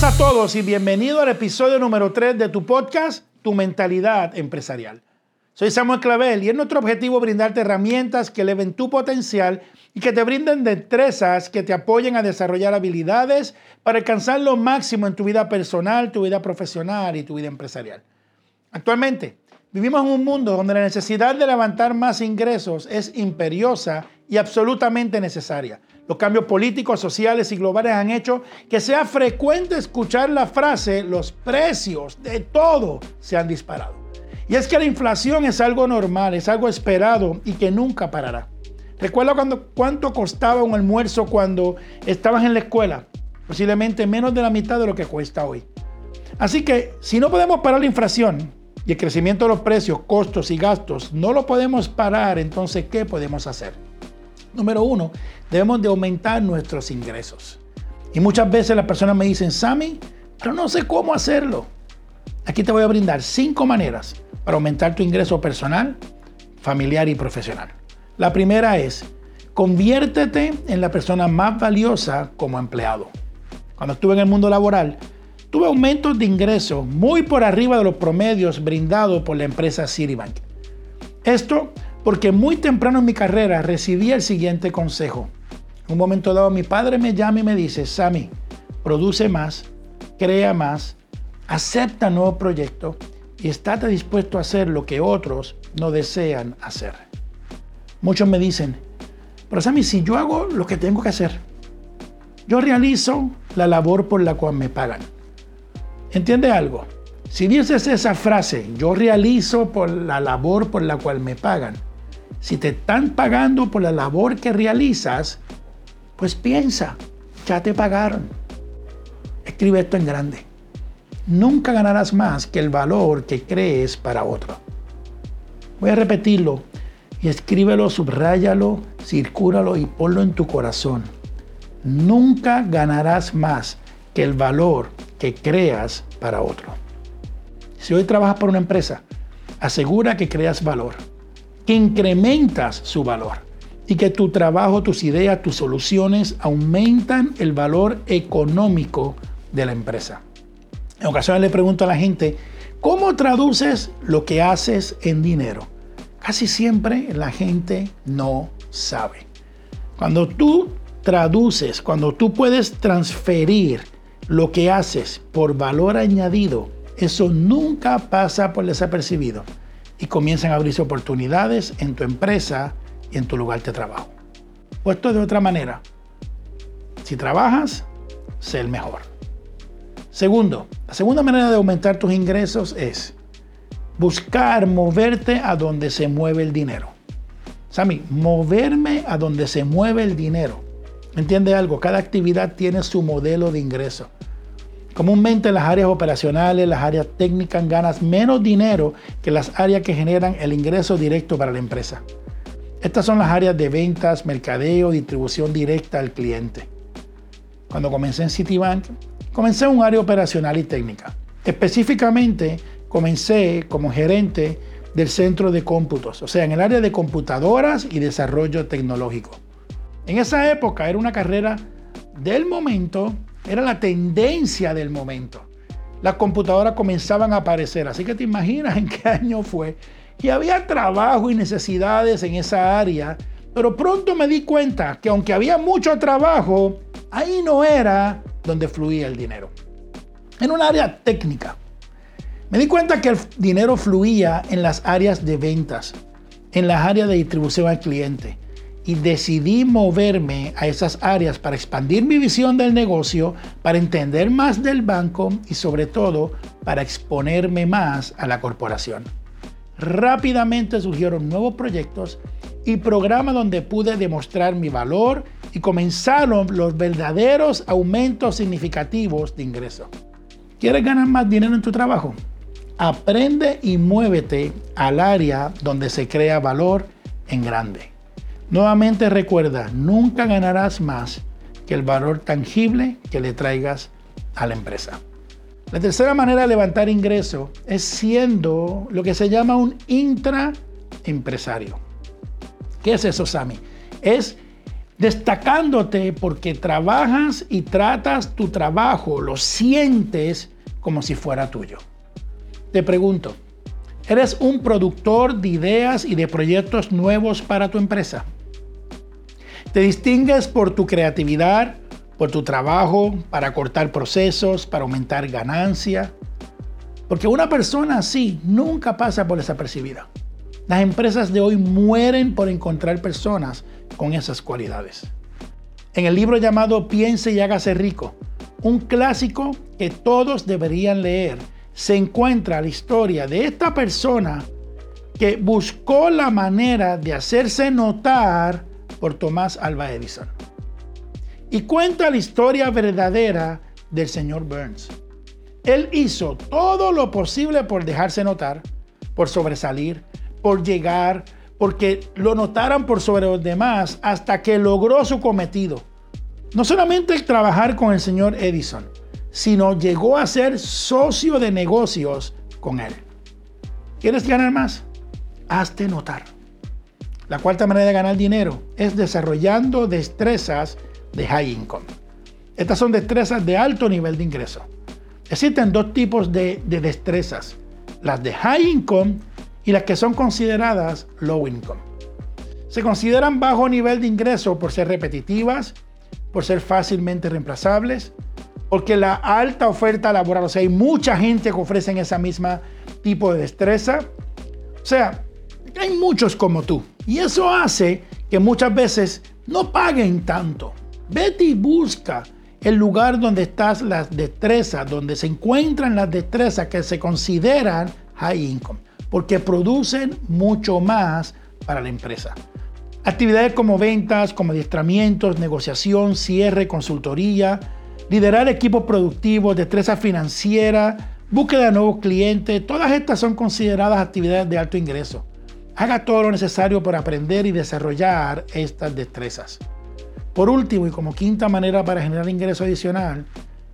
Saludos a todos y bienvenido al episodio número 3 de tu podcast, Tu Mentalidad Empresarial. Soy Samuel Clavel y es nuestro objetivo brindarte herramientas que eleven tu potencial y que te brinden destrezas que te apoyen a desarrollar habilidades para alcanzar lo máximo en tu vida personal, tu vida profesional y tu vida empresarial. Actualmente, vivimos en un mundo donde la necesidad de levantar más ingresos es imperiosa y absolutamente necesaria. Los cambios políticos, sociales y globales han hecho que sea frecuente escuchar la frase los precios de todo se han disparado. Y es que la inflación es algo normal, es algo esperado y que nunca parará. Recuerda cuando, cuánto costaba un almuerzo cuando estabas en la escuela. Posiblemente menos de la mitad de lo que cuesta hoy. Así que si no podemos parar la inflación y el crecimiento de los precios, costos y gastos, no lo podemos parar, entonces ¿qué podemos hacer? Número uno, debemos de aumentar nuestros ingresos. Y muchas veces las personas me dicen, Sammy, pero no sé cómo hacerlo. Aquí te voy a brindar cinco maneras para aumentar tu ingreso personal, familiar y profesional. La primera es, conviértete en la persona más valiosa como empleado. Cuando estuve en el mundo laboral, tuve aumentos de ingresos muy por arriba de los promedios brindados por la empresa Citibank. Esto porque muy temprano en mi carrera recibí el siguiente consejo. En un momento dado mi padre me llama y me dice, Sammy, produce más, crea más, acepta nuevos proyectos y estate dispuesto a hacer lo que otros no desean hacer. Muchos me dicen, pero Sammy, si yo hago lo que tengo que hacer, yo realizo la labor por la cual me pagan. ¿Entiende algo? Si dices esa frase, yo realizo por la labor por la cual me pagan, si te están pagando por la labor que realizas, pues piensa, ya te pagaron. Escribe esto en grande. Nunca ganarás más que el valor que crees para otro. Voy a repetirlo y escríbelo, subráyalo, circúlalo y ponlo en tu corazón. Nunca ganarás más que el valor que creas para otro. Si hoy trabajas por una empresa, asegura que creas valor que incrementas su valor y que tu trabajo, tus ideas, tus soluciones aumentan el valor económico de la empresa. En ocasiones le pregunto a la gente, ¿cómo traduces lo que haces en dinero? Casi siempre la gente no sabe. Cuando tú traduces, cuando tú puedes transferir lo que haces por valor añadido, eso nunca pasa por desapercibido y comienzan a abrirse oportunidades en tu empresa y en tu lugar de trabajo. Puesto de otra manera, si trabajas, sé el mejor. Segundo, la segunda manera de aumentar tus ingresos es buscar moverte a donde se mueve el dinero. Sammy, moverme a donde se mueve el dinero. ¿Entiende algo? Cada actividad tiene su modelo de ingreso. Comúnmente las áreas operacionales, las áreas técnicas ganas menos dinero que las áreas que generan el ingreso directo para la empresa. Estas son las áreas de ventas, mercadeo, distribución directa al cliente. Cuando comencé en Citibank, comencé en un área operacional y técnica. Específicamente, comencé como gerente del centro de cómputos, o sea, en el área de computadoras y desarrollo tecnológico. En esa época era una carrera del momento era la tendencia del momento. Las computadoras comenzaban a aparecer, así que te imaginas en qué año fue. Y había trabajo y necesidades en esa área, pero pronto me di cuenta que aunque había mucho trabajo, ahí no era donde fluía el dinero. En un área técnica. Me di cuenta que el dinero fluía en las áreas de ventas, en las áreas de distribución al cliente, y decidí moverme a esas áreas para expandir mi visión del negocio, para entender más del banco y sobre todo para exponerme más a la corporación. Rápidamente surgieron nuevos proyectos y programas donde pude demostrar mi valor y comenzaron los verdaderos aumentos significativos de ingreso. ¿Quieres ganar más dinero en tu trabajo? Aprende y muévete al área donde se crea valor en grande. Nuevamente recuerda, nunca ganarás más que el valor tangible que le traigas a la empresa. La tercera manera de levantar ingreso es siendo lo que se llama un intraempresario. ¿Qué es eso, Sami? Es destacándote porque trabajas y tratas tu trabajo, lo sientes como si fuera tuyo. Te pregunto, ¿eres un productor de ideas y de proyectos nuevos para tu empresa? ¿Te distingues por tu creatividad, por tu trabajo, para cortar procesos, para aumentar ganancia? Porque una persona así nunca pasa por desapercibida. Las empresas de hoy mueren por encontrar personas con esas cualidades. En el libro llamado Piense y hágase rico, un clásico que todos deberían leer, se encuentra la historia de esta persona que buscó la manera de hacerse notar por Tomás Alba Edison. Y cuenta la historia verdadera del señor Burns. Él hizo todo lo posible por dejarse notar, por sobresalir, por llegar, porque lo notaran por sobre los demás hasta que logró su cometido. No solamente trabajar con el señor Edison, sino llegó a ser socio de negocios con él. ¿Quieres ganar más? Hazte notar. La cuarta manera de ganar dinero es desarrollando destrezas de high income. Estas son destrezas de alto nivel de ingreso. Existen dos tipos de, de destrezas, las de high income y las que son consideradas low income. Se consideran bajo nivel de ingreso por ser repetitivas, por ser fácilmente reemplazables, porque la alta oferta laboral, o sea, hay mucha gente que ofrece esa misma tipo de destreza. O sea, hay muchos como tú. Y eso hace que muchas veces no paguen tanto. Vete y busca el lugar donde estás las destrezas, donde se encuentran las destrezas que se consideran high income porque producen mucho más para la empresa. Actividades como ventas, como adiestramientos, negociación, cierre, consultoría, liderar equipos productivos, destreza financiera, búsqueda de nuevos clientes, todas estas son consideradas actividades de alto ingreso. Haga todo lo necesario para aprender y desarrollar estas destrezas. Por último, y como quinta manera para generar ingreso adicional,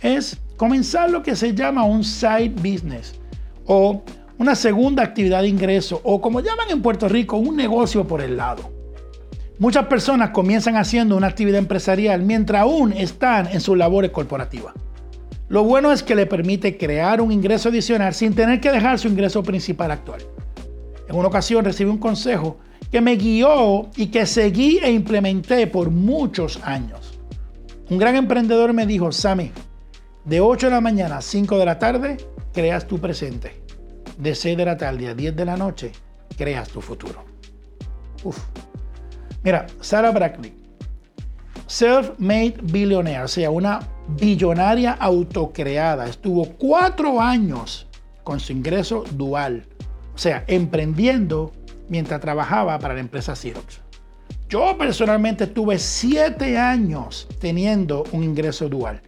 es comenzar lo que se llama un side business o una segunda actividad de ingreso o como llaman en Puerto Rico, un negocio por el lado. Muchas personas comienzan haciendo una actividad empresarial mientras aún están en sus labores corporativas. Lo bueno es que le permite crear un ingreso adicional sin tener que dejar su ingreso principal actual. En una ocasión recibí un consejo que me guió y que seguí e implementé por muchos años. Un gran emprendedor me dijo, Sammy, de 8 de la mañana a 5 de la tarde, creas tu presente de 6 de la tarde a 10 de la noche, creas tu futuro. Uf. Mira, Sarah Brackley, self-made billionaire, o sea, una billonaria autocreada, estuvo cuatro años con su ingreso dual, o sea, emprendiendo mientras trabajaba para la empresa Xerox. Yo personalmente estuve siete años teniendo un ingreso dual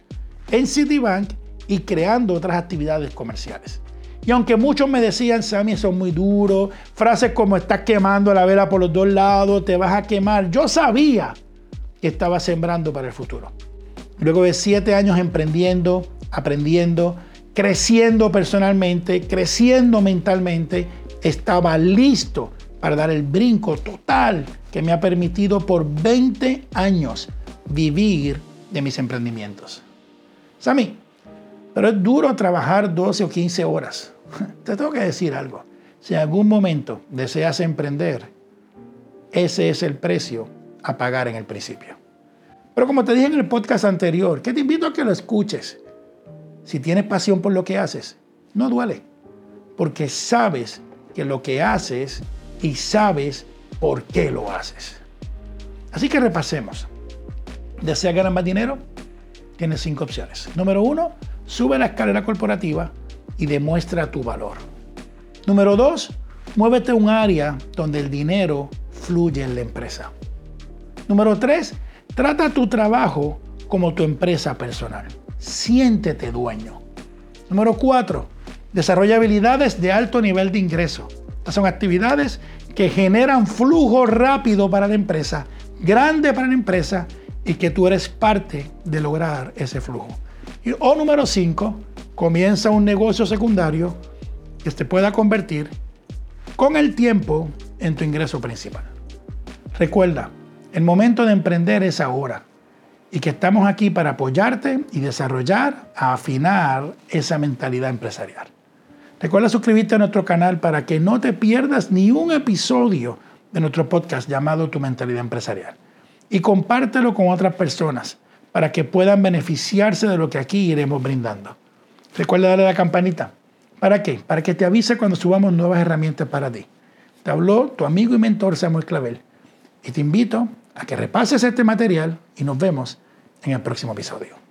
en Citibank y creando otras actividades comerciales. Y aunque muchos me decían, Sammy, eso es muy duro, frases como estás quemando la vela por los dos lados, te vas a quemar, yo sabía que estaba sembrando para el futuro. Luego de siete años emprendiendo, aprendiendo, creciendo personalmente, creciendo mentalmente, estaba listo para dar el brinco total que me ha permitido por 20 años vivir de mis emprendimientos. Sammy, pero es duro trabajar 12 o 15 horas. Te tengo que decir algo. Si en algún momento deseas emprender, ese es el precio a pagar en el principio. Pero como te dije en el podcast anterior, que te invito a que lo escuches. Si tienes pasión por lo que haces, no duele, porque sabes que lo que haces y sabes por qué lo haces. Así que repasemos. ¿Deseas ganar más dinero? Tienes cinco opciones. Número uno, sube la escalera corporativa y demuestra tu valor. Número dos, muévete a un área donde el dinero fluye en la empresa. Número tres, trata tu trabajo como tu empresa personal. Siéntete dueño. Número cuatro, desarrolla habilidades de alto nivel de ingreso. Estas son actividades que generan flujo rápido para la empresa, grande para la empresa y que tú eres parte de lograr ese flujo. Y, o número cinco, comienza un negocio secundario que se pueda convertir con el tiempo en tu ingreso principal. Recuerda, El momento de emprender es ahora y que estamos aquí para apoyarte y desarrollar, afinar esa mentalidad empresarial. Recuerda suscribirte a nuestro canal para que no te pierdas ni un episodio de nuestro podcast llamado Tu Mentalidad Empresarial. Y compártelo con otras personas para que puedan beneficiarse de lo que aquí iremos brindando. Recuerda darle a la campanita. ¿Para qué? Para que te avise cuando subamos nuevas herramientas para ti. Te habló tu amigo y mentor Samuel Clavel. Y te invito a que repases este material y nos vemos en el próximo episodio.